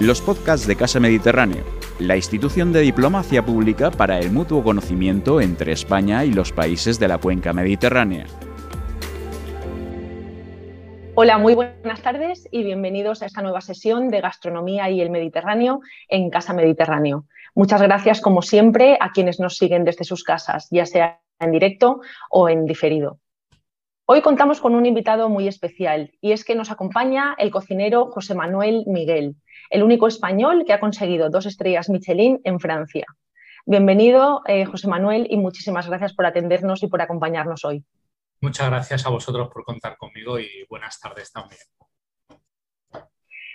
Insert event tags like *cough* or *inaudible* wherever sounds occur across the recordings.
los podcasts de Casa Mediterráneo, la institución de diplomacia pública para el mutuo conocimiento entre España y los países de la cuenca mediterránea. Hola, muy buenas tardes y bienvenidos a esta nueva sesión de Gastronomía y el Mediterráneo en Casa Mediterráneo. Muchas gracias, como siempre, a quienes nos siguen desde sus casas, ya sea en directo o en diferido. Hoy contamos con un invitado muy especial y es que nos acompaña el cocinero José Manuel Miguel, el único español que ha conseguido dos estrellas Michelin en Francia. Bienvenido, eh, José Manuel, y muchísimas gracias por atendernos y por acompañarnos hoy. Muchas gracias a vosotros por contar conmigo y buenas tardes también.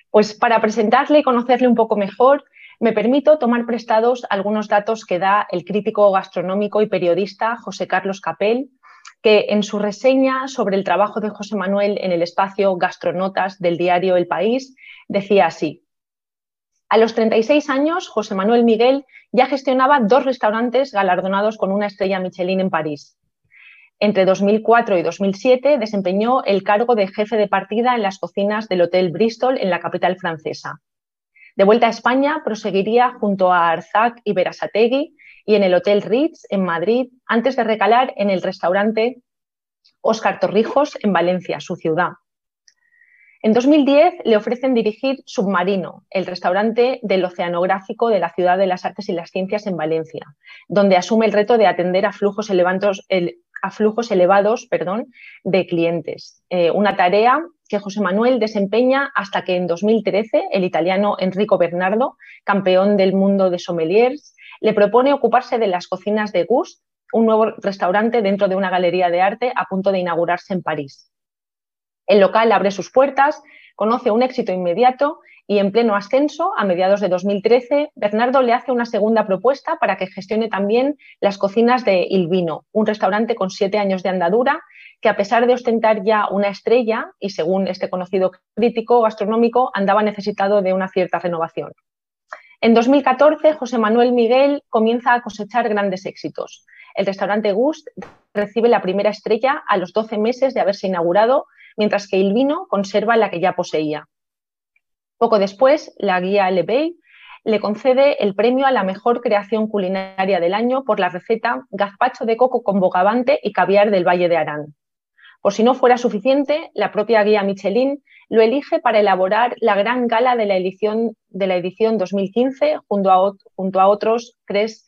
Pues para presentarle y conocerle un poco mejor, me permito tomar prestados algunos datos que da el crítico gastronómico y periodista José Carlos Capel, que en su reseña sobre el trabajo de José Manuel en el espacio Gastronotas del diario El País decía así. A los 36 años, José Manuel Miguel ya gestionaba dos restaurantes galardonados con una estrella Michelin en París. Entre 2004 y 2007 desempeñó el cargo de jefe de partida en las cocinas del Hotel Bristol en la capital francesa. De vuelta a España, proseguiría junto a Arzac y Berasategui y en el Hotel Ritz en Madrid, antes de recalar en el restaurante Óscar Torrijos en Valencia, su ciudad. En 2010 le ofrecen dirigir Submarino, el restaurante del Oceanográfico de la Ciudad de las Artes y las Ciencias en Valencia, donde asume el reto de atender a flujos, elevados, a elevados perdón, de clientes. Eh, una tarea que José Manuel desempeña hasta que en 2013 el italiano Enrico Bernardo, campeón del mundo de sommeliers, le propone ocuparse de las cocinas de Gust, un nuevo restaurante dentro de una galería de arte a punto de inaugurarse en París. El local abre sus puertas, conoce un éxito inmediato y en pleno ascenso, a mediados de 2013, Bernardo le hace una segunda propuesta para que gestione también las cocinas de Il Vino, un restaurante con siete años de andadura que a pesar de ostentar ya una estrella y según este conocido crítico gastronómico, andaba necesitado de una cierta renovación. En 2014, José Manuel Miguel comienza a cosechar grandes éxitos. El restaurante Gust recibe la primera estrella a los 12 meses de haberse inaugurado mientras que el vino conserva la que ya poseía. Poco después, la guía Lebey le concede el premio a la mejor creación culinaria del año por la receta gazpacho de coco con bogavante y caviar del Valle de Arán. Por si no fuera suficiente, la propia guía Michelin lo elige para elaborar la gran gala de la edición, de la edición 2015 junto a, otros tres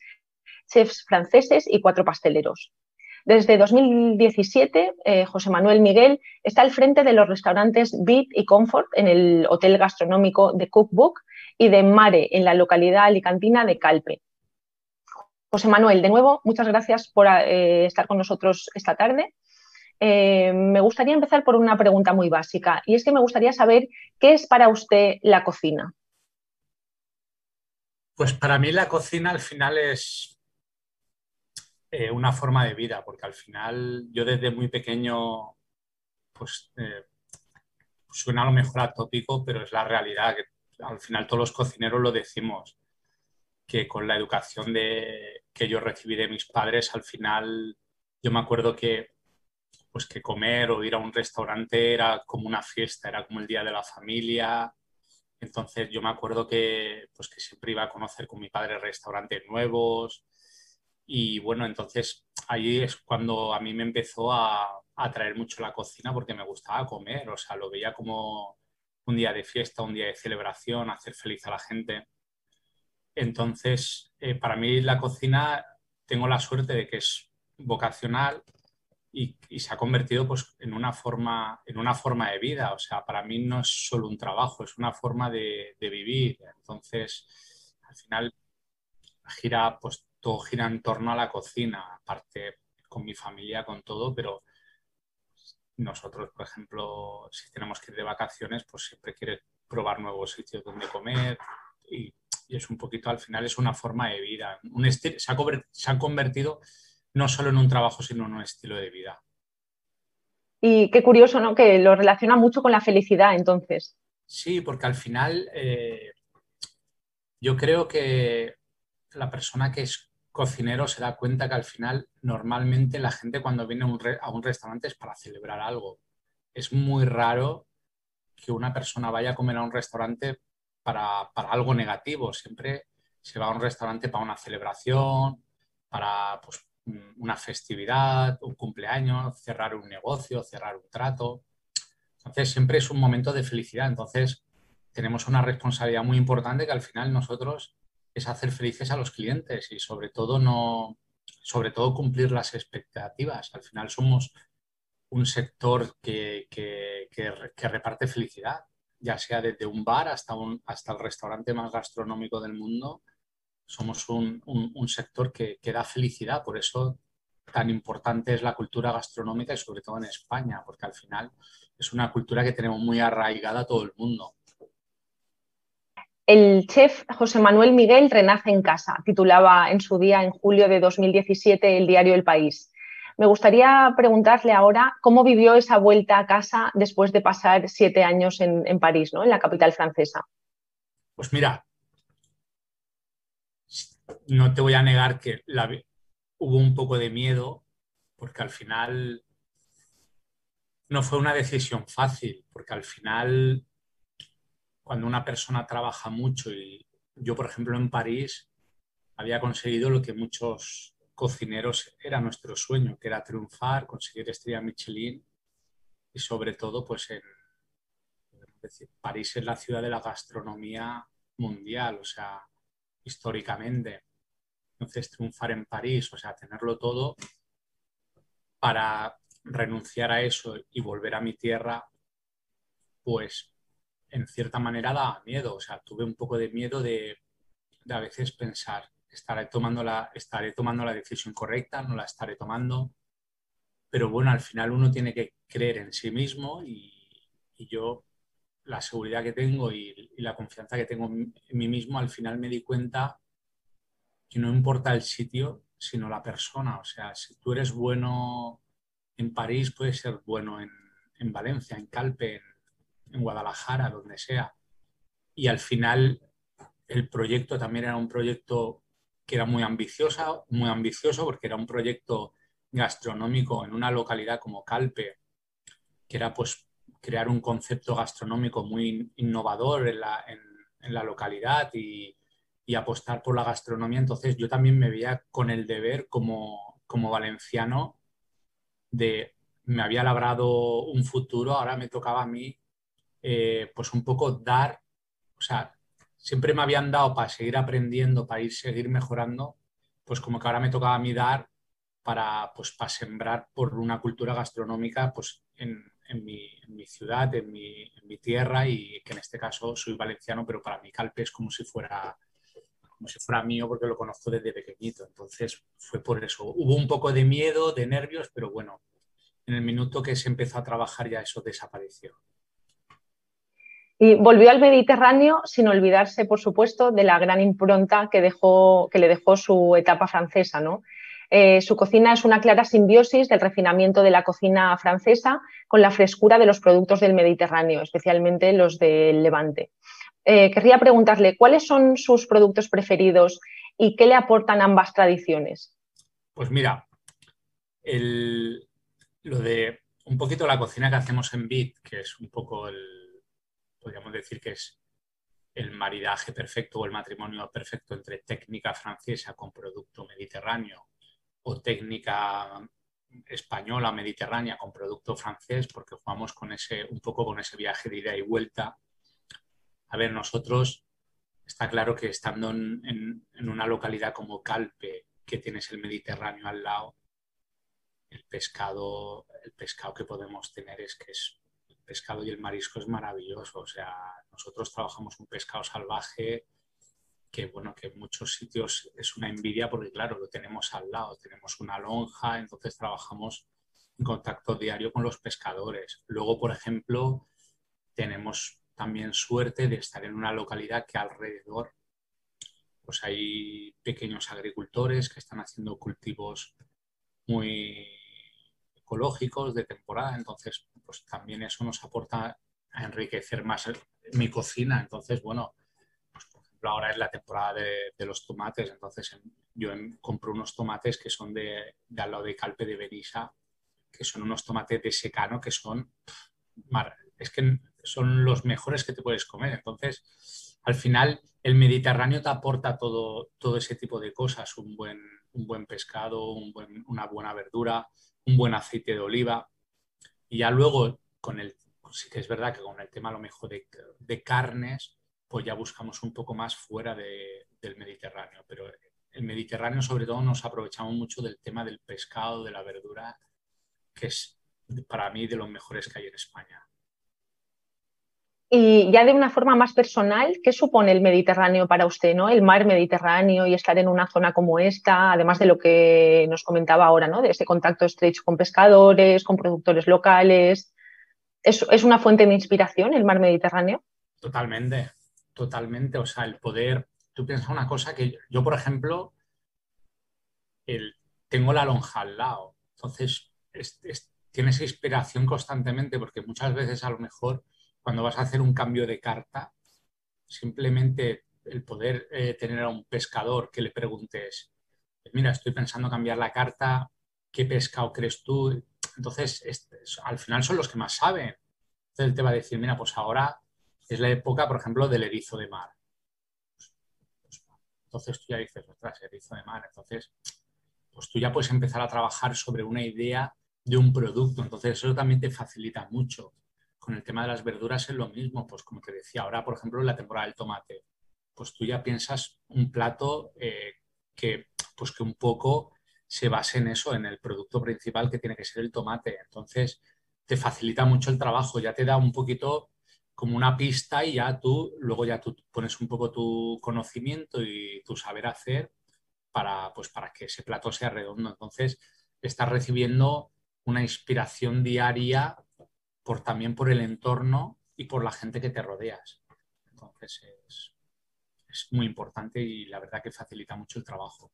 chefs franceses y cuatro pasteleros. Desde 2017, eh, José Manuel Miguel está al frente de los restaurantes Beat y Comfort en el hotel gastronómico de Cookbook y de Mare en la localidad alicantina de Calpe. José Manuel, de nuevo, muchas gracias por eh, estar con nosotros esta tarde. Eh, me gustaría empezar por una pregunta muy básica y es que me gustaría saber qué es para usted la cocina. Pues para mí la cocina al final es eh, una forma de vida, porque al final yo desde muy pequeño, pues eh, suena a lo mejor atópico, pero es la realidad, que al final todos los cocineros lo decimos, que con la educación de, que yo recibí de mis padres, al final yo me acuerdo que pues que comer o ir a un restaurante era como una fiesta, era como el día de la familia. Entonces yo me acuerdo que, pues que siempre iba a conocer con mi padre restaurantes nuevos, y bueno, entonces ahí es cuando a mí me empezó a atraer mucho la cocina porque me gustaba comer, o sea, lo veía como un día de fiesta, un día de celebración, hacer feliz a la gente. Entonces, eh, para mí la cocina tengo la suerte de que es vocacional y, se ha convertido pues, en, una forma, en una forma de vida. O sea, para mí no es solo un trabajo, es una forma de, de vivir. Entonces, al final gira pues todo gira en torno a la cocina, aparte con mi familia, con todo, pero nosotros, por ejemplo, si tenemos que ir de vacaciones, pues siempre quiere probar nuevos sitios donde comer y, es un poquito, al final es una forma de vida. Un se, ha se ha convertido no solo en un trabajo, sino en un estilo de vida. Y qué curioso, ¿no? Que lo relaciona mucho con la felicidad, entonces. Sí, porque al final eh, yo creo que la persona que es cocinero se da cuenta que al final normalmente la gente cuando viene a un, restaurante es para celebrar algo. Es muy raro que una persona vaya a comer a un restaurante para, algo negativo. Siempre se va a un restaurante para una celebración, para pues, una festividad, un cumpleaños, cerrar un negocio, cerrar un trato. Entonces, siempre es un momento de felicidad. Entonces, tenemos una responsabilidad muy importante que al final nosotros es hacer felices a los clientes y sobre todo no sobre todo cumplir las expectativas. Al final somos un sector que, que, que, reparte felicidad, ya sea desde un bar hasta, un, hasta el restaurante más gastronómico del mundo. Somos un, un, un sector que, da felicidad, por eso tan importante es la cultura gastronómica y sobre todo en España, porque al final es una cultura que tenemos muy arraigada a todo el mundo. El chef José Manuel Miguel renace en casa, titulaba en su día en julio de 2017 el diario El País. Me gustaría preguntarle ahora cómo vivió esa vuelta a casa después de pasar siete años en, París, ¿no? en la capital francesa. Pues mira, no te voy a negar que hubo un poco de miedo, porque al final no fue una decisión fácil, porque al final cuando una persona trabaja mucho y yo, por ejemplo, en París había conseguido lo que muchos cocineros era nuestro sueño, que era triunfar, conseguir estrella Michelin y sobre todo, pues en París es la ciudad de la gastronomía mundial, o sea, históricamente. Entonces, triunfar en París, o sea, tenerlo todo para renunciar a eso y volver a mi tierra, pues en cierta manera da miedo. O sea, tuve un poco de miedo de, a veces pensar, ¿estaré tomando, la, ¿estaré tomando la decisión correcta? ¿No la estaré tomando? Pero bueno, al final uno tiene que creer en sí mismo y, yo la seguridad que tengo y, la confianza que tengo en mí mismo, al final me di cuenta que no importa el sitio, sino la persona. O sea, si tú eres bueno en París, puedes ser bueno en, en Valencia, en Calpe, en, en Guadalajara, donde sea. Y al final el proyecto también era un proyecto que era muy ambicioso, muy ambicioso porque era un proyecto gastronómico en una localidad como Calpe, que era pues crear un concepto gastronómico muy innovador en la, localidad y, y, apostar por la gastronomía. Entonces yo también me veía con el deber como, como valenciano de me había labrado un futuro, ahora me tocaba a mí eh, pues un poco dar, o sea, siempre me habían dado para seguir aprendiendo, para ir seguir mejorando, pues como que ahora me tocaba a mí dar para, pues, para sembrar por una cultura gastronómica pues, en, en, mi, en mi, ciudad, en mi, en mi, tierra y que en este caso soy valenciano, pero para mí Calpe es como si fuera como si fuera mío porque lo conozco desde pequeñito. Entonces fue por eso. Hubo un poco de miedo, de nervios, pero bueno, en el minuto que se empezó a trabajar ya eso desapareció. Y volvió al Mediterráneo sin olvidarse, por supuesto, de la gran impronta que, dejó, que le dejó su etapa francesa. ¿no? Eh, su cocina es una clara simbiosis del refinamiento de la cocina francesa con la frescura de los productos del Mediterráneo, especialmente los del Levante. Eh, querría preguntarle, ¿cuáles son sus productos preferidos y qué le aportan ambas tradiciones? Pues mira, lo de un poquito la cocina que hacemos en BIT, que es un poco el, podríamos decir que es el maridaje perfecto o el matrimonio perfecto entre técnica francesa con producto mediterráneo o técnica española mediterránea con producto francés, porque jugamos con ese, un poco con ese viaje de ida y vuelta. A ver, nosotros está claro que estando en, una localidad como Calpe, que tienes el Mediterráneo al lado, el pescado, el pescado que podemos tener es que es pescado y el marisco es maravilloso. O sea, nosotros trabajamos un pescado salvaje que, bueno, que en muchos sitios es una envidia porque, claro, lo tenemos al lado, tenemos una lonja, entonces trabajamos en contacto diario con los pescadores. Luego, por ejemplo, tenemos también suerte de estar en una localidad que alrededor pues hay pequeños agricultores que están haciendo cultivos muy ecológicos de temporada, entonces pues también eso nos aporta a enriquecer más mi cocina. Entonces, bueno, ejemplo ahora es la temporada de, los tomates, entonces yo compro unos tomates que son de, de, al lado de Calpe de Benissa, que son unos tomates de secano que son, es que son los mejores que te puedes comer. Entonces, al final el Mediterráneo te aporta todo, todo ese tipo de cosas, un buen, un buen pescado, una buena verdura, un buen aceite de oliva. Y ya luego, con el, sí que es verdad que con el tema a lo mejor de, carnes, pues ya buscamos un poco más fuera del Mediterráneo. Pero el Mediterráneo sobre todo nos aprovechamos mucho del tema del pescado, de la verdura, que es para mí de los mejores que hay en España. Y ya de una forma más personal, ¿qué supone el Mediterráneo para usted, ¿no? El mar Mediterráneo y estar en una zona como esta, además de lo que nos comentaba ahora, ¿no? De ese contacto estrecho con pescadores, con productores locales. ¿Es, ¿Es, una fuente de inspiración el mar Mediterráneo? Totalmente, totalmente. O sea, el poder. Tú piensas una cosa que yo, por ejemplo, el, tengo la lonja al lado. Entonces, tienes inspiración constantemente porque muchas veces a lo mejor cuando vas a hacer un cambio de carta, simplemente el poder eh, tener a un pescador que le preguntes, mira, estoy pensando cambiar la carta, ¿qué pescado crees tú? Entonces, al final son los que más saben. Entonces él te va a decir, mira, pues ahora es la época, por ejemplo, del erizo de mar. Entonces tú ya dices, ostras, erizo de mar. Entonces, pues tú ya puedes empezar a trabajar sobre una idea de un producto. Entonces eso también te facilita mucho con el tema de las verduras es lo mismo, pues como te decía, ahora por ejemplo en la temporada del tomate, pues tú ya piensas un plato eh, que, pues que un poco se base en eso, en el producto principal que tiene que ser el tomate. Entonces te facilita mucho el trabajo, ya te da un poquito como una pista y ya tú, luego ya tú pones un poco tu conocimiento y tu saber hacer para, pues para que ese plato sea redondo. Entonces estás recibiendo una inspiración diaria por, también por el entorno y por la gente que te rodeas. Entonces es, es muy importante y la verdad que facilita mucho el trabajo.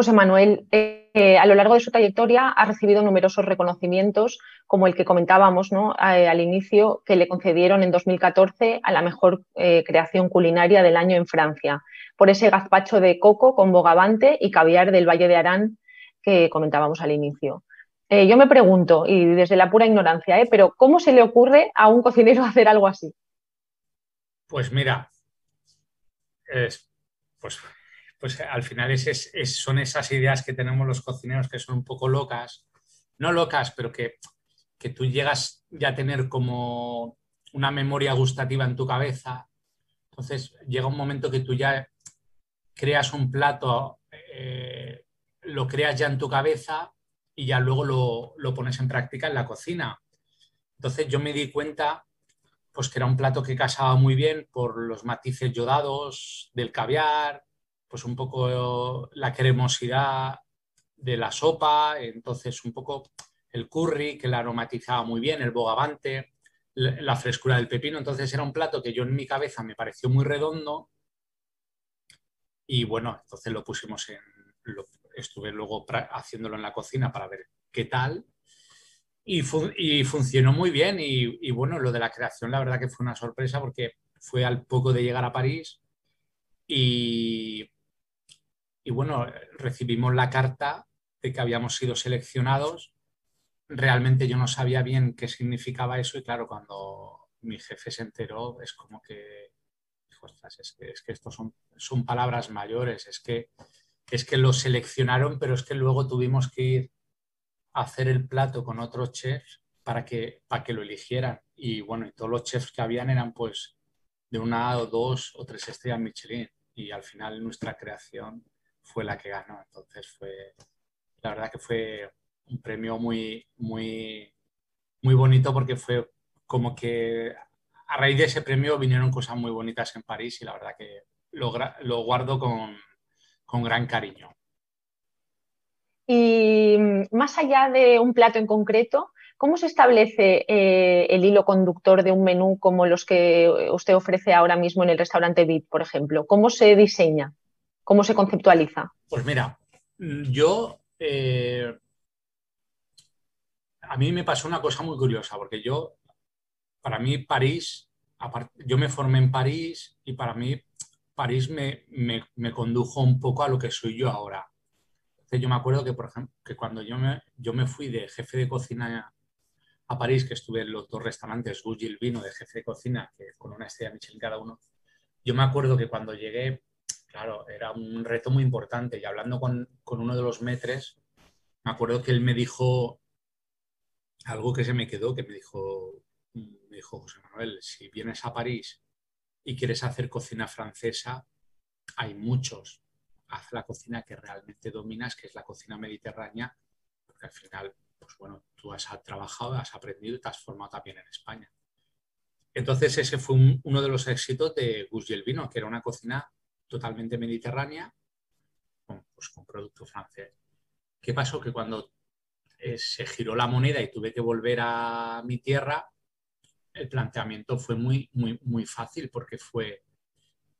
José Manuel, eh, a lo largo de su trayectoria ha recibido numerosos reconocimientos, como el que comentábamos ¿no? Al inicio, que le concedieron en 2014 a la mejor eh, creación culinaria del año en Francia, por ese gazpacho de coco con bogavante y caviar del Valle de Arán que comentábamos al inicio. Eh, yo me pregunto, y desde la pura ignorancia, pero ¿cómo se le ocurre a un cocinero *laughs* hacer algo así? Pues mira, pues, pues al final son esas ideas que tenemos los cocineros que son un poco locas, no locas, pero que, que tú llegas ya a tener como una memoria gustativa en tu cabeza. Entonces llega un momento que tú ya creas un plato, eh, lo creas ya en tu cabeza y ya luego lo, pones en práctica en la cocina. Entonces yo me di cuenta pues que era un plato que casaba muy bien por los matices yodados del caviar, pues un poco la cremosidad de la sopa, entonces un poco el curry que la aromatizaba muy bien, el bogavante, la frescura del pepino, entonces era un plato que yo en mi cabeza me pareció muy redondo y bueno, entonces lo pusimos en, estuve luego haciéndolo en la cocina para ver qué tal. Y, funcionó muy bien. Y, bueno, lo de la creación, la verdad que fue una sorpresa porque fue al poco de llegar a París. Y, y bueno, recibimos la carta de que habíamos sido seleccionados. Realmente yo no sabía bien qué significaba eso y claro, cuando mi jefe se enteró es como que, es que, es que estos son, son palabras mayores, es que es que lo seleccionaron, pero es que luego tuvimos que ir a hacer el plato con otros chefs para que, para que lo eligieran. Y bueno, y todos los chefs que habían eran pues de una o dos o tres estrellas Michelin. Y al final nuestra creación fue la que ganó. Entonces fue, la verdad que fue un premio muy, muy, muy bonito porque fue como que a raíz de ese premio vinieron cosas muy bonitas en París y la verdad que lo, guardo con, con gran cariño. Y mm, más allá de un plato en concreto, ¿cómo se establece eh, el hilo conductor de un menú como los que usted ofrece ahora mismo en el restaurante VIP, por ejemplo? ¿Cómo se diseña? ¿Cómo se conceptualiza? Pues mira, yo... Eh, a mí me pasó una cosa muy curiosa, porque yo, para mí París, yo me formé en París y para mí París me, condujo un poco a lo que soy yo ahora. Entonces yo me acuerdo que, por ejemplo, que cuando yo me, yo me fui de jefe de cocina a París, que estuve en los dos restaurantes, Gus y el Vino, de jefe de cocina, que con una estrella Michelin cada uno, yo me acuerdo que cuando llegué, claro, era un reto muy importante y hablando con, con uno de los metres, me acuerdo que él me dijo algo que se me quedó, que me dijo, me dijo José Manuel, si vienes a París y quieres hacer cocina francesa, hay muchos. Haz la cocina que realmente dominas, que es la cocina mediterránea, porque al final, pues bueno, tú has trabajado, has aprendido y te has formado también en España. Entonces ese fue uno de los éxitos de Gus el Vino, que era una cocina totalmente mediterránea con, pues, con producto francés. ¿Qué pasó? Que cuando eh, se giró la moneda y tuve que volver a mi tierra, el planteamiento fue muy, muy, muy fácil porque fue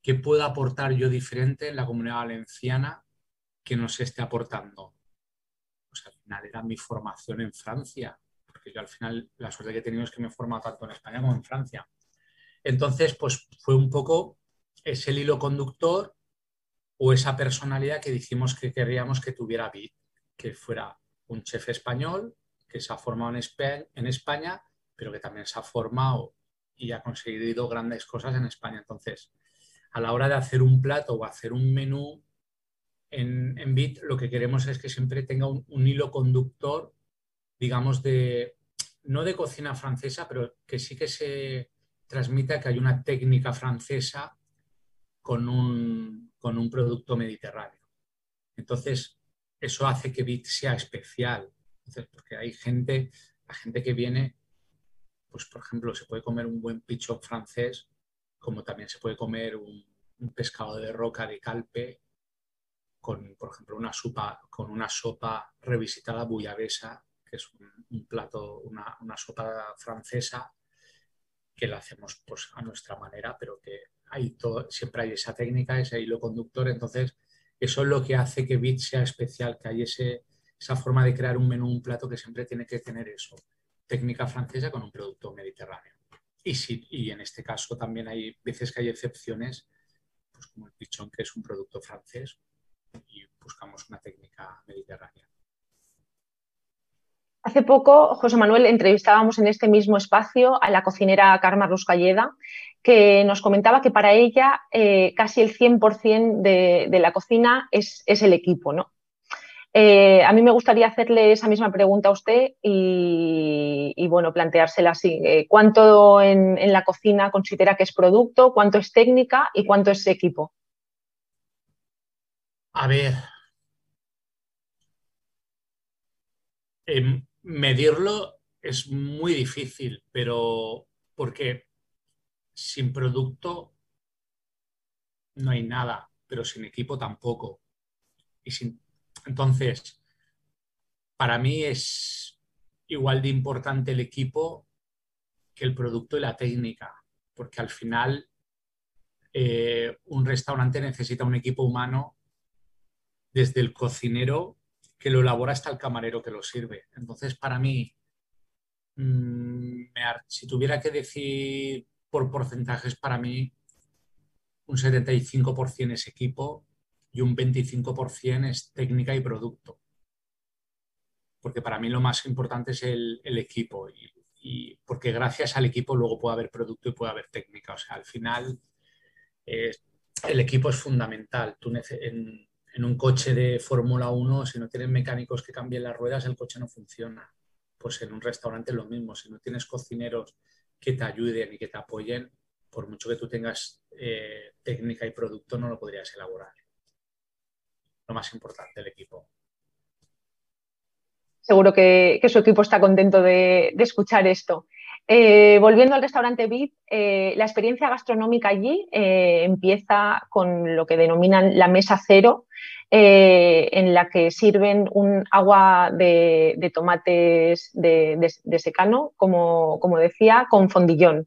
¿qué puedo aportar yo diferente en la comunidad valenciana que no se esté aportando? Pues al final era mi formación en Francia, porque yo al final la suerte que he tenido es que me he formado tanto en España como en Francia. Entonces, pues fue un poco ese hilo conductor o esa personalidad que dijimos que queríamos que tuviera Bit, que fuera un chef español que se ha formado en España pero que también se ha formado y ha conseguido grandes cosas en España. Entonces, a la hora de hacer un plato o hacer un menú en, en Bit, lo que queremos es que siempre tenga un, hilo conductor, digamos, de no de cocina francesa, pero que sí que se transmita que hay una técnica francesa con un, con un producto mediterráneo. Entonces, eso hace que Bit sea especial. porque hay gente, la gente que viene pues por ejemplo, se puede comer un buen pichón francés, como también se puede comer un, pescado de roca de calpe con, por ejemplo, una sopa, con una sopa revisitada buyavesa, que es un, plato, una, sopa francesa que la hacemos pues, a nuestra manera, pero que siempre hay esa técnica, ese hilo conductor. Entonces, eso es lo que hace que BIT sea especial, que hay ese, esa forma de crear un menú, un plato que siempre tiene que tener eso técnica francesa con un producto mediterráneo. Y, y en este caso también hay veces que hay excepciones, pues como el pichón, que es un producto francés, y buscamos una técnica mediterránea. Hace poco, José Manuel, entrevistábamos en este mismo espacio a la cocinera Karma Ruscalleda, que nos comentaba que para ella eh, casi el 100% de, de, la cocina es, el equipo, ¿no? Eh, a mí me gustaría hacerle esa misma pregunta a usted y, bueno, planteársela así. Eh, ¿Cuánto en, la cocina considera que es producto? ¿Cuánto es técnica? ¿Y cuánto es equipo? A ver. Em, medirlo es muy difícil, pero porque sin producto no hay nada, pero sin equipo tampoco. Y sin entonces, para mí es igual de importante el equipo que el producto y la técnica, porque al final eh, un restaurante necesita un equipo humano desde el cocinero que lo elabora hasta el camarero que lo sirve. Entonces, para mí, mm, si tuviera que decir por porcentajes, para mí un 75% es equipo y un 25% es técnica y producto. Porque para mí lo más importante es el, equipo y, porque gracias al equipo luego puede haber producto y puede haber técnica. O sea, al final el equipo es fundamental. Tú en, en un coche de Fórmula 1, si no tienes mecánicos que cambien las ruedas, el coche no funciona. Pues en un restaurante es lo mismo. Si no tienes cocineros que te ayuden y que te apoyen, por mucho que tú tengas eh, técnica y producto, no lo podrías elaborar más importante, el equipo. Seguro que, su equipo está contento de, escuchar esto. Eh, volviendo al restaurante Bit, eh, la experiencia gastronómica allí eh, empieza con lo que denominan la mesa cero, en la que sirven un agua de, tomates de, secano, como, como, decía, con fondillón,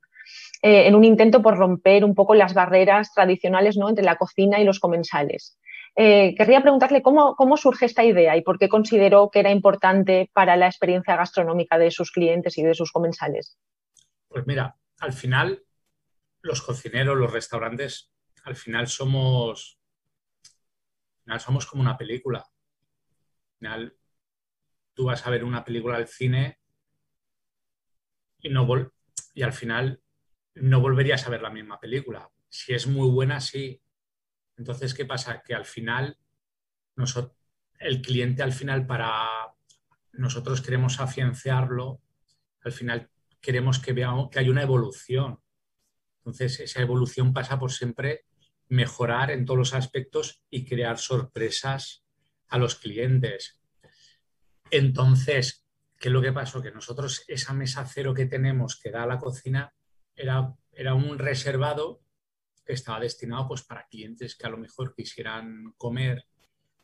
en un intento por romper un poco las barreras tradicionales ¿no? entre la cocina y los comensales. Eh, querría preguntarle cómo, surge esta idea y por qué consideró que era importante para la experiencia gastronómica de sus clientes y de sus comensales. Pues mira, al final los cocineros, los restaurantes, al final somos, somos como una película. Al final tú vas a ver una película al cine y, no y al final no volverías a ver la misma película. Si es muy buena, sí. Entonces, ¿qué pasa? Que al final, nosotros, el cliente al final para nosotros queremos afianciarlo, al final queremos que veamos que hay una evolución. Entonces, esa evolución pasa por siempre mejorar en todos los aspectos y crear sorpresas a los clientes. Entonces, ¿qué es lo que pasó? Que nosotros esa mesa cero que tenemos que da a la cocina era, era un reservado estaba destinado pues, para clientes que a lo mejor quisieran comer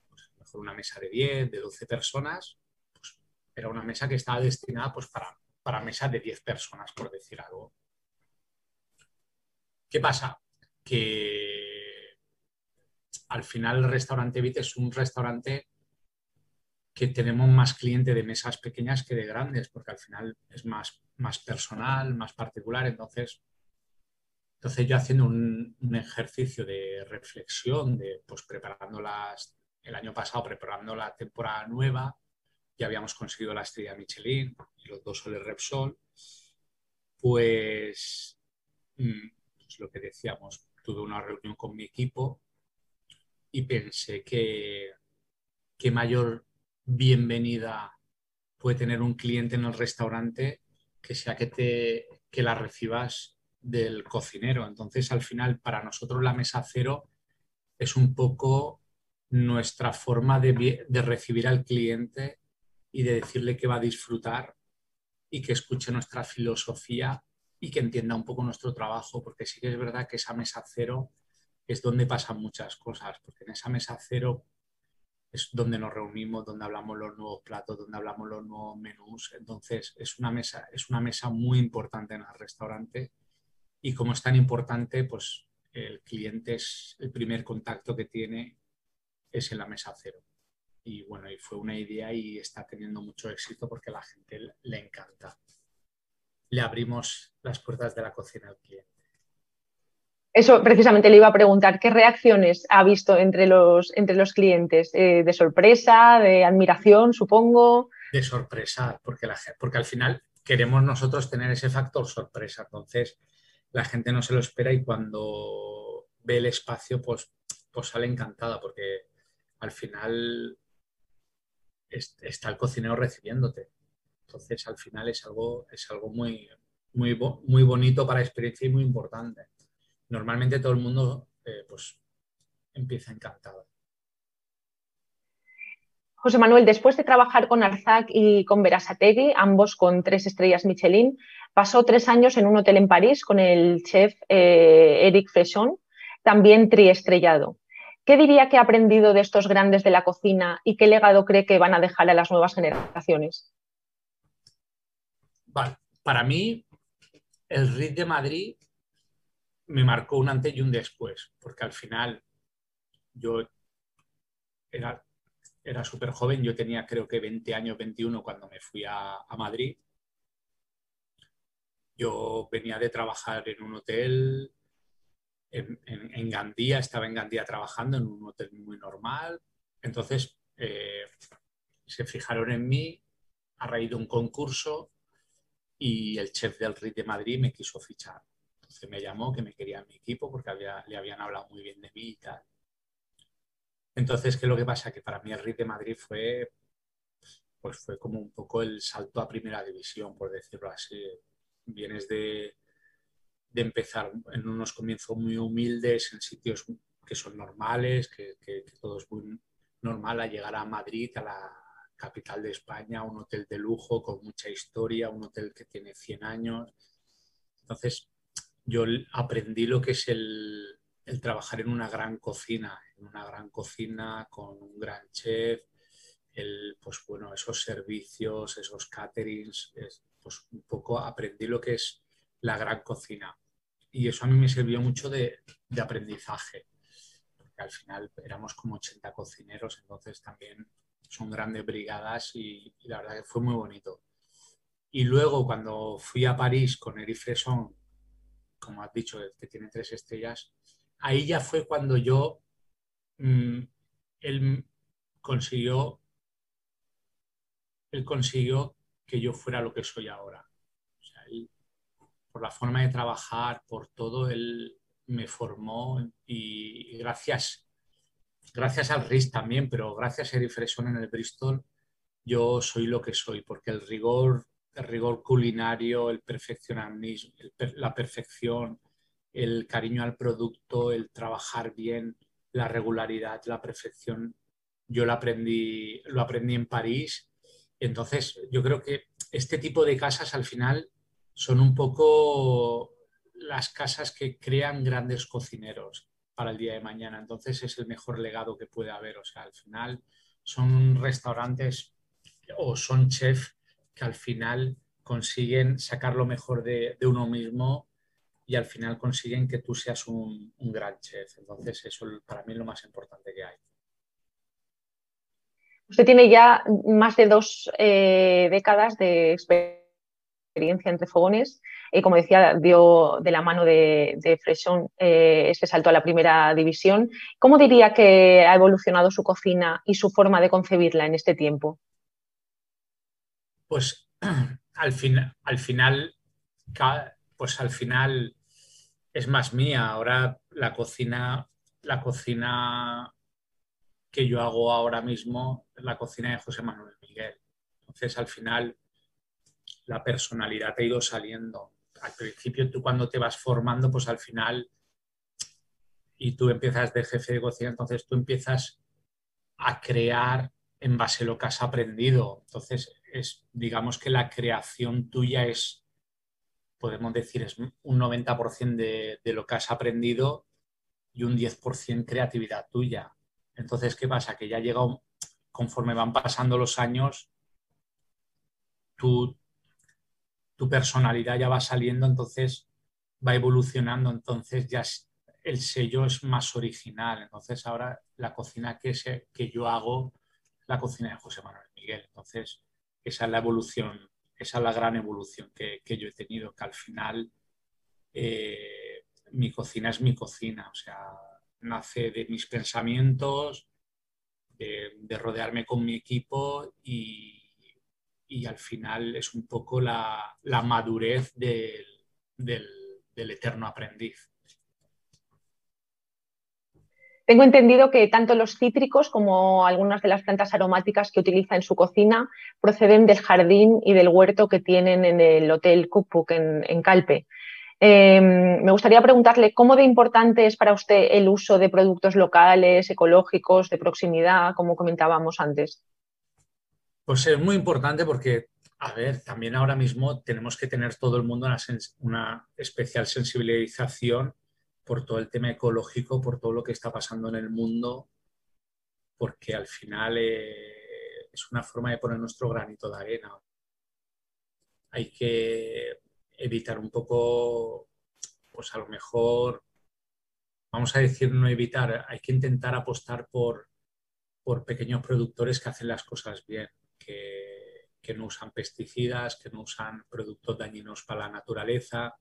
pues, mejor una mesa de 10, de 12 personas. Pues, era una mesa que estaba destinada pues, para, para mesa de 10 personas, por decir algo. ¿Qué pasa? Que al final el restaurante Vite es un restaurante que tenemos más cliente de mesas pequeñas que de grandes, porque al final es más, más personal, más particular. Entonces, entonces yo haciendo un, ejercicio de reflexión, de pues preparando las, el año pasado preparando la temporada nueva, ya habíamos conseguido la estrella Michelin y los dos soles Repsol, pues, mm, pues lo que decíamos, tuve una reunión con mi equipo y pensé que mayor bienvenida puede tener un cliente en el restaurante que sea que, te, que la recibas del cocinero. Entonces, al final, para nosotros la mesa cero es un poco nuestra forma de, recibir al cliente y de decirle que va a disfrutar y que escuche nuestra filosofía y que entienda un poco nuestro trabajo, porque sí que es verdad que esa mesa cero es donde pasan muchas cosas, porque en esa mesa cero es donde nos reunimos, donde hablamos los nuevos platos, donde hablamos los nuevos menús. Entonces, es una mesa, es una mesa muy importante en el restaurante y como es tan importante, pues el cliente es el primer contacto que tiene es en la mesa cero. Y bueno, y fue una idea y está teniendo mucho éxito porque a la gente le encanta. Le abrimos las puertas de la cocina al cliente. Eso precisamente le iba a preguntar, ¿qué reacciones ha visto entre los, entre los clientes? Eh, ¿De sorpresa, de admiración, supongo? De sorpresa, porque, la, porque al final queremos nosotros tener ese factor sorpresa. Entonces, la gente no se lo espera y cuando ve el espacio, pues, pues sale encantada, porque al final está el cocinero recibiéndote. Entonces, al final es algo, es algo muy, muy, muy bonito para la experiencia y muy importante normalmente todo el mundo eh, pues, empieza encantado. José Manuel, después de trabajar con Arzac y con Verasategui, ambos con tres estrellas Michelin, pasó tres años en un hotel en París con el chef eh, Eric Fresson, también triestrellado. ¿Qué diría que ha aprendido de estos grandes de la cocina y qué legado cree que van a dejar a las nuevas generaciones? Para mí, el RIT de Madrid me marcó un antes y un después, porque al final yo era, era súper joven, yo tenía creo que 20 años, 21 cuando me fui a, Madrid. Yo venía de trabajar en un hotel en, Gandía, estaba en Gandía trabajando en un hotel muy normal. Entonces eh, se fijaron en mí a raíz de un concurso y el chef del RIT de Madrid me quiso fichar me llamó, que me quería en mi equipo porque le habían hablado muy bien de mí y tal. Entonces, ¿qué es lo que pasa? Que para mí el RIT de Madrid fue, pues fue como un poco el salto a primera división, por decirlo así. Vienes de, de empezar en unos comienzos muy humildes, en sitios que son normales, que, que, todo es muy normal, a llegar a Madrid, a la capital de España, un hotel de lujo con mucha historia, un hotel que tiene 100 años. Entonces, yo aprendí lo que es el, trabajar en una gran cocina, en una gran cocina con un gran chef, el, pues bueno, esos servicios, esos caterings, pues un poco aprendí lo que es la gran cocina. Y eso a mí me sirvió mucho de, aprendizaje, porque al final éramos como 80 cocineros, entonces también son grandes brigadas y, la verdad que fue muy bonito. Y luego cuando fui a París con Eric Fresson, como has dicho, que tiene tres estrellas, ahí ya fue cuando yo, mm, él consiguió, él consiguió que yo fuera lo que soy ahora. él por la forma de trabajar, por todo, él me formó y, gracias, gracias al RIS también, pero gracias a Eric Fresson en el Bristol, yo soy lo que soy, porque el rigor, el rigor culinario, el perfeccionismo, la perfección, el cariño al producto, el trabajar bien, la regularidad, la perfección, yo lo aprendí, lo aprendí en París. Entonces, yo creo que este tipo de casas al final son un poco las casas que crean grandes cocineros para el día de mañana. Entonces, es el mejor legado que puede haber. O sea, al final son restaurantes o son chefs que al final consiguen sacar lo mejor de, uno mismo y al final consiguen que tú seas un, un gran chef. Entonces, eso para mí es lo más importante que hay. Usted tiene ya más de dos eh, décadas de experiencia entre fogones y, como decía, dio de la mano de, de Fresón eh, este salto a la primera división. ¿Cómo diría que ha evolucionado su cocina y su forma de concebirla en este tiempo? Pues *clears throat* al, fin, al final, pues al final es más mía. Ahora la cocina, la cocina que yo hago ahora mismo en la cocina de José Manuel Miguel. Entonces, al final, la personalidad te ha ido saliendo. Al principio, tú cuando te vas formando, pues al final, y tú empiezas de jefe de cocina, entonces tú empiezas a crear en base a lo que has aprendido. Entonces, es, digamos que la creación tuya es, podemos decir, es un 90% de, de lo que has aprendido y un 10% creatividad tuya. Entonces, ¿qué pasa? Que ya llega, conforme van pasando los años, tu, tu personalidad ya va saliendo, entonces va evolucionando, entonces ya el sello es más original. Entonces ahora la cocina que, que yo hago, la cocina de José Manuel Miguel. Entonces esa es la evolución, esa es la gran evolución que, yo he tenido, que al final eh, mi cocina es mi cocina, o sea, nace de mis pensamientos, de, rodearme con mi equipo y, al final es un poco la, madurez del, del eterno aprendiz. Tengo entendido que tanto los cítricos como algunas de las plantas aromáticas que utiliza en su cocina proceden del jardín y del huerto que tienen en el Hotel Cookbook en Calpe. Em, me gustaría preguntarle cómo de importante es para usted el uso de productos locales, ecológicos, de proximidad, como comentábamos antes. Pues es muy importante porque, a ver, también ahora mismo tenemos que tener todo el mundo una, especial sensibilización por todo el tema ecológico, por todo lo que está pasando en el mundo, porque al final eh, es una forma de poner nuestro granito de arena. Hay que evitar un poco, pues a lo mejor, vamos a decir no evitar, hay que intentar apostar por, por pequeños productores que hacen las cosas bien, que, que no usan pesticidas, que no usan productos dañinos para la naturaleza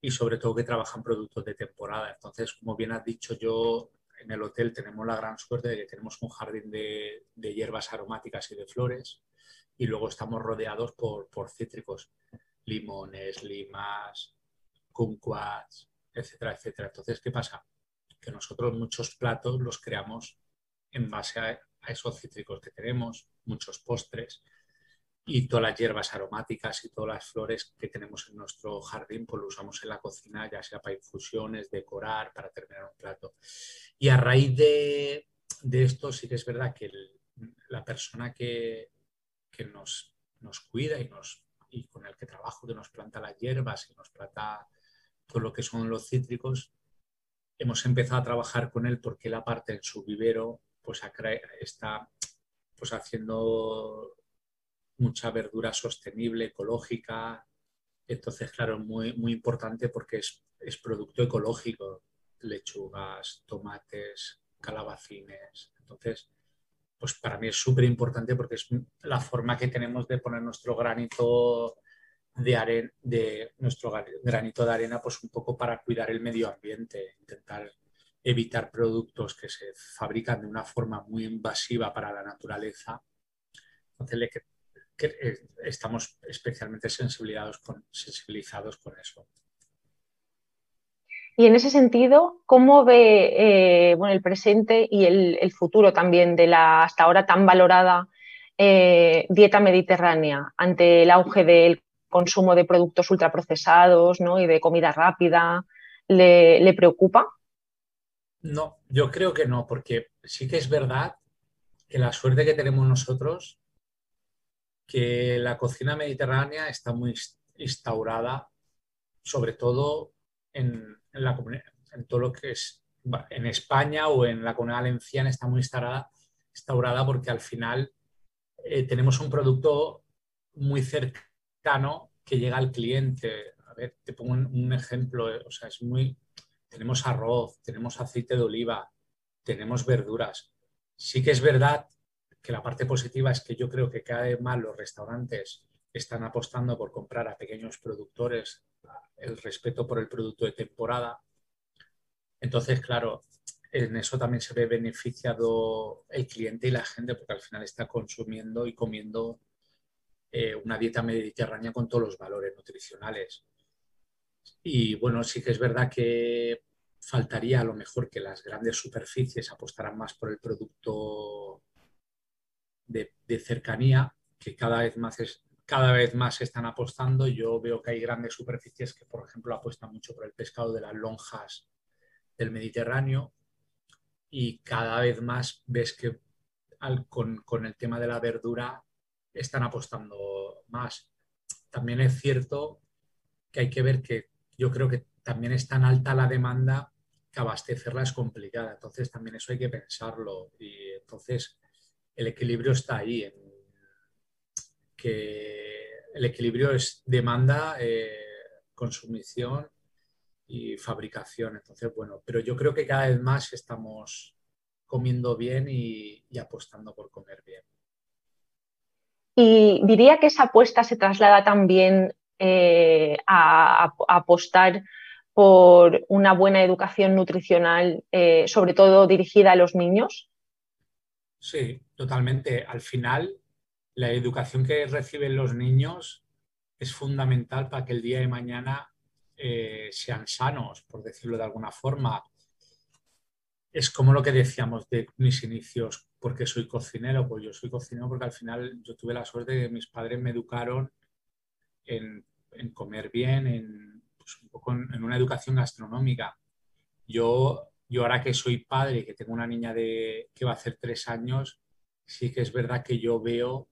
y sobre todo que trabajan productos de temporada. Entonces, como bien has dicho, yo en el hotel tenemos la gran suerte de que tenemos un jardín de, de hierbas aromáticas y de flores y luego estamos rodeados por, por cítricos limones, limas, kumquats, etcétera, etcétera. Entonces, ¿qué pasa? Que nosotros muchos platos los creamos en base a, esos cítricos que tenemos, muchos postres y todas las hierbas aromáticas y todas las flores que tenemos en nuestro jardín, pues lo usamos en la cocina, ya sea para infusiones, decorar, para terminar un plato. Y a raíz de, esto sí que es verdad que la persona que, que nos, nos cuida y nos y con el que trabajo, que nos planta las hierbas y nos planta todo lo que son los cítricos, hemos empezado a trabajar con él porque la parte en su vivero pues está pues haciendo mucha verdura sostenible, ecológica. Entonces, claro, muy, muy importante porque es, es producto ecológico, lechugas, tomates, calabacines. Entonces, pues para mí es súper importante porque es la forma que tenemos de poner nuestro granito de arena, de nuestro granito de arena, pues un poco para cuidar el medio ambiente, intentar evitar productos que se fabrican de una forma muy invasiva para la naturaleza. Entonces eh, estamos especialmente sensibilizados con, sensibilizados con eso. Y en ese sentido, ¿cómo ve bueno, el presente y el, futuro también de la hasta ahora tan valorada dieta mediterránea ante el auge del consumo de productos ultraprocesados ¿no? y de comida rápida? ¿Le, preocupa? No, yo creo que no, porque sí que es verdad que la suerte que tenemos nosotros, que la cocina mediterránea está muy instaurada, sobre todo en, en todo lo que es en España o en la comunidad valenciana está muy instaurada, instaurada porque al final eh, tenemos un producto muy cercano que llega al cliente. A ver, te pongo un, ejemplo, eh, o sea, es muy, tenemos arroz, tenemos aceite de oliva, tenemos verduras. Sí que es verdad que la parte positiva es que yo creo que cada vez más los restaurantes están apostando por comprar a pequeños productores, el respeto por el producto de temporada. Entonces, claro, en eso también se ve beneficiado el cliente y la gente porque al final está consumiendo y comiendo eh, una dieta mediterránea con todos los valores nutricionales. Y bueno, sí que es verdad que faltaría a lo mejor que las grandes superficies apostaran más por el producto de, cercanía, que cada vez más es, cada vez más están apostando. Yo veo que hay grandes superficies que, por ejemplo, apuestan mucho por el pescado de las lonjas del Mediterráneo y cada vez más ves que con, con, el tema de la verdura están apostando más. También es cierto que hay que ver que yo creo que también es tan alta la demanda que abastecerla es complicada. Entonces también eso hay que pensarlo. Y entonces el equilibrio está ahí, en que el equilibrio es demanda, eh, consumición y fabricación. Entonces, bueno, pero yo creo que cada vez más estamos comiendo bien y apostando por comer bien. Y diría que esa apuesta se traslada también eh, a, apostar por una buena educación nutricional, eh, sobre todo dirigida a los niños. Sí, totalmente. Al final, la educación que reciben los niños es fundamental para que el día de mañana eh, sean sanos, por decirlo de alguna forma. Es como lo que decíamos de mis inicios porque soy cocinero, pues yo soy cocinero porque al final yo tuve la suerte de que mis padres me educaron en, comer bien, en, pues, un poco en, una educación gastronómica. Yo, yo ahora que soy padre y que tengo una niña de, que va a hacer tres años, sí que es verdad que yo veo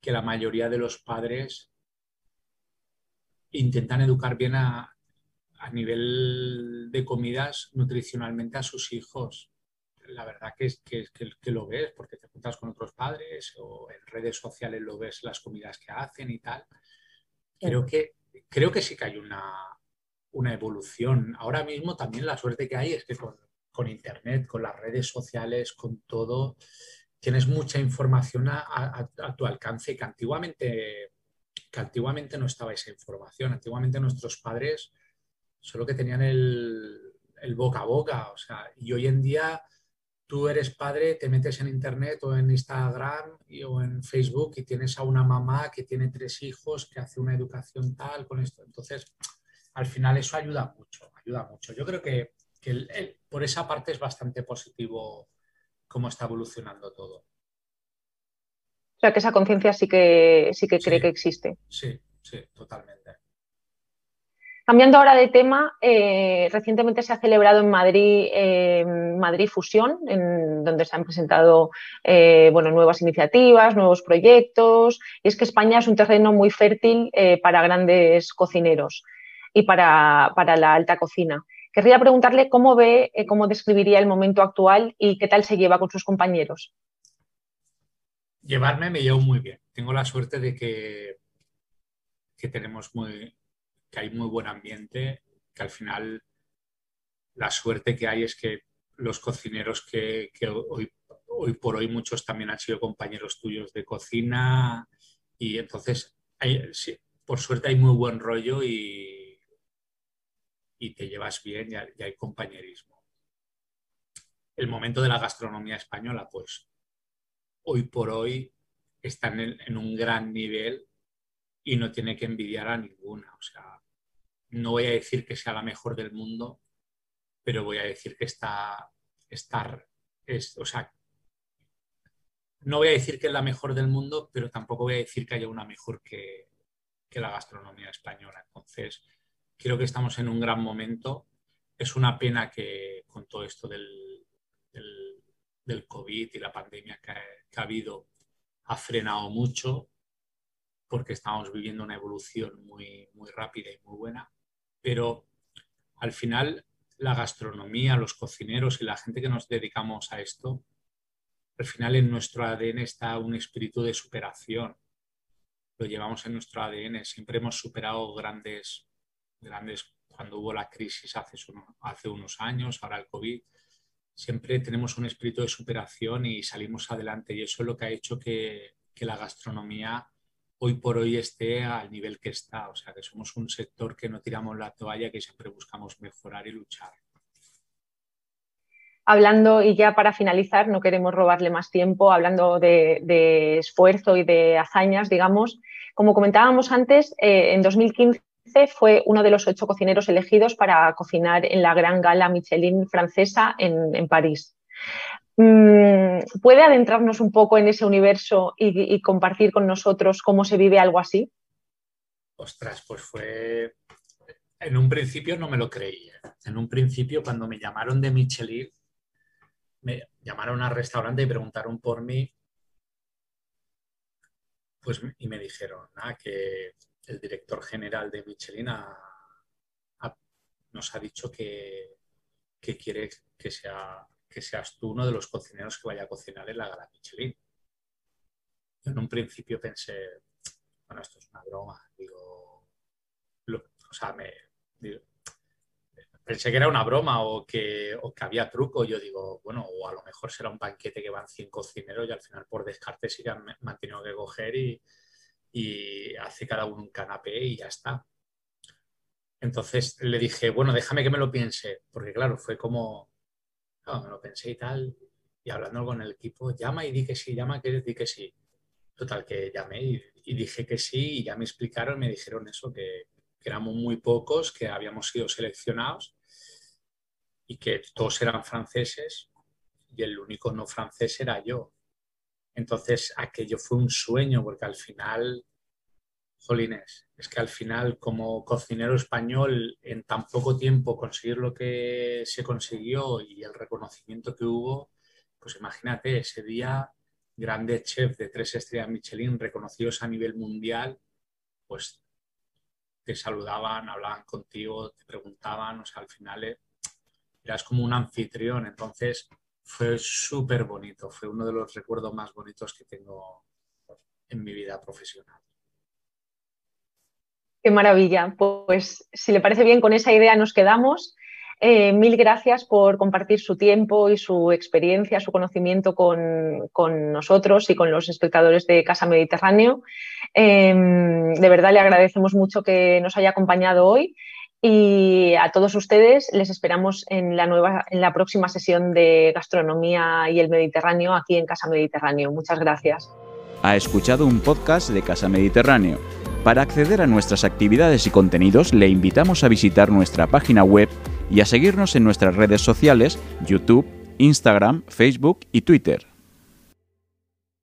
que la mayoría de los padres intentan educar bien a, a nivel de comidas nutricionalmente a sus hijos la verdad que, es, que, que, lo ves porque te juntas con otros padres o en redes sociales lo ves las comidas que hacen y tal. Creo que, creo que sí que hay una, una evolución. Ahora mismo también la suerte que hay es que con, con Internet, con las redes sociales, con todo, tienes mucha información a, tu alcance que antiguamente, que antiguamente no estaba esa información. Antiguamente nuestros padres solo que tenían el, el boca a boca. O sea, y hoy en día tú eres padre, te metes en internet o en Instagram o en Facebook y tienes a una mamá que tiene tres hijos, que hace una educación tal con esto. Entonces, al final eso ayuda mucho, ayuda mucho. Yo creo que, por esa parte es bastante positivo cómo está evolucionando todo. O sea, que esa conciencia sí que, sí que cree que existe. Sí, sí, totalmente. Cambiando ahora de tema, eh, recientemente se ha celebrado en Madrid eh, Madrid Fusión, en donde se han presentado eh, bueno, nuevas iniciativas, nuevos proyectos. Y es que España es un terreno muy fértil para grandes cocineros y para, la alta cocina. Querría preguntarle cómo ve, cómo describiría el momento actual y qué tal se lleva con sus compañeros. Llevarme me llevo muy bien. Tengo la suerte de que, que tenemos muy, que hay muy buen ambiente, que al final la suerte que hay es que los cocineros que, hoy, hoy, por hoy muchos también han sido compañeros tuyos de cocina y entonces por suerte hay muy buen rollo y, y te llevas bien y hay, compañerismo. El momento de la gastronomía española, pues hoy por hoy está en, un gran nivel y no tiene que envidiar a ninguna. O sea, no voy a decir que sea la mejor del mundo, pero voy a decir que está, estar, es, o sea, no voy a decir que es la mejor del mundo, pero tampoco voy a decir que haya una mejor que, la gastronomía española. Entonces, creo que estamos en un gran momento. Es una pena que con todo esto del, del, COVID y la pandemia que ha habido, ha frenado mucho porque estamos viviendo una evolución muy, muy rápida y muy buena, pero al final la gastronomía, los cocineros y la gente que nos dedicamos a esto, al final en nuestro ADN está un espíritu de superación. Lo llevamos en nuestro ADN. Siempre hemos superado grandes, grandes, cuando hubo la crisis hace, hace unos años, ahora el COVID, siempre tenemos un espíritu de superación y salimos adelante. Y eso es lo que ha hecho que, la gastronomía hoy por hoy esté al nivel que está. O sea, que somos un sector que no tiramos la toalla, que siempre buscamos mejorar y luchar. Hablando, y ya para finalizar, no queremos robarle más tiempo, hablando de, esfuerzo y de hazañas, digamos, como comentábamos antes, eh, en 2015 fue uno de los ocho cocineros elegidos para cocinar en la gran gala Michelin francesa en, París. Mm, ¿Puede adentrarnos un poco en ese universo y, compartir con nosotros cómo se vive algo así? Ostras, pues fue... En un principio no me lo creía. En un principio, cuando me llamaron de Michelin, me llamaron al restaurante y preguntaron por mí, pues, y me dijeron ah, que el director general de Michelin nos ha dicho que, quiere que, sea, que seas tú uno de los cocineros que vaya a cocinar en la gala Michelin. Yo en un principio pensé, bueno, esto es una broma, digo, o sea, me, pensé que era una broma o que, o que había truco. Yo digo, bueno, o a lo mejor será un banquete que van 100 cocineros y al final por descarte sí que han, tenido que coger y, y hace cada uno un canapé y ya está. Entonces le dije, bueno, déjame que me lo piense, porque claro, fue como, me lo pensé y tal, y hablando con el equipo, llama y di que sí, llama que di que sí. Total, que llamé y, dije que sí, y ya me explicaron, me dijeron eso, que, que, éramos muy pocos, que habíamos sido seleccionados y que todos eran franceses, y el único no francés era yo. Entonces, aquello fue un sueño, porque al final, jolines, es que al final, como cocinero español, en tan poco tiempo conseguir lo que se consiguió y el reconocimiento que hubo, pues imagínate, ese día, grandes chefs de tres estrellas Michelin reconocidos a nivel mundial, pues te saludaban, hablaban contigo, te preguntaban, o sea, al final eh, eras como un anfitrión. Entonces, fue súper bonito, fue uno de los recuerdos más bonitos que tengo en mi vida profesional. Qué maravilla. Pues si le parece bien, con esa idea nos quedamos. Eh, mil gracias por compartir su tiempo y su experiencia, su conocimiento con, nosotros y con los espectadores de Casa Mediterráneo. Em, de verdad le agradecemos mucho que nos haya acompañado hoy y a todos ustedes les esperamos en la, nueva, en la próxima sesión de Gastronomía y el Mediterráneo aquí en Casa Mediterráneo. Muchas gracias. Ha escuchado un podcast de Casa Mediterráneo. Para acceder a nuestras actividades y contenidos le invitamos a visitar nuestra página web y a seguirnos en nuestras redes sociales, YouTube, Instagram, Facebook y Twitter.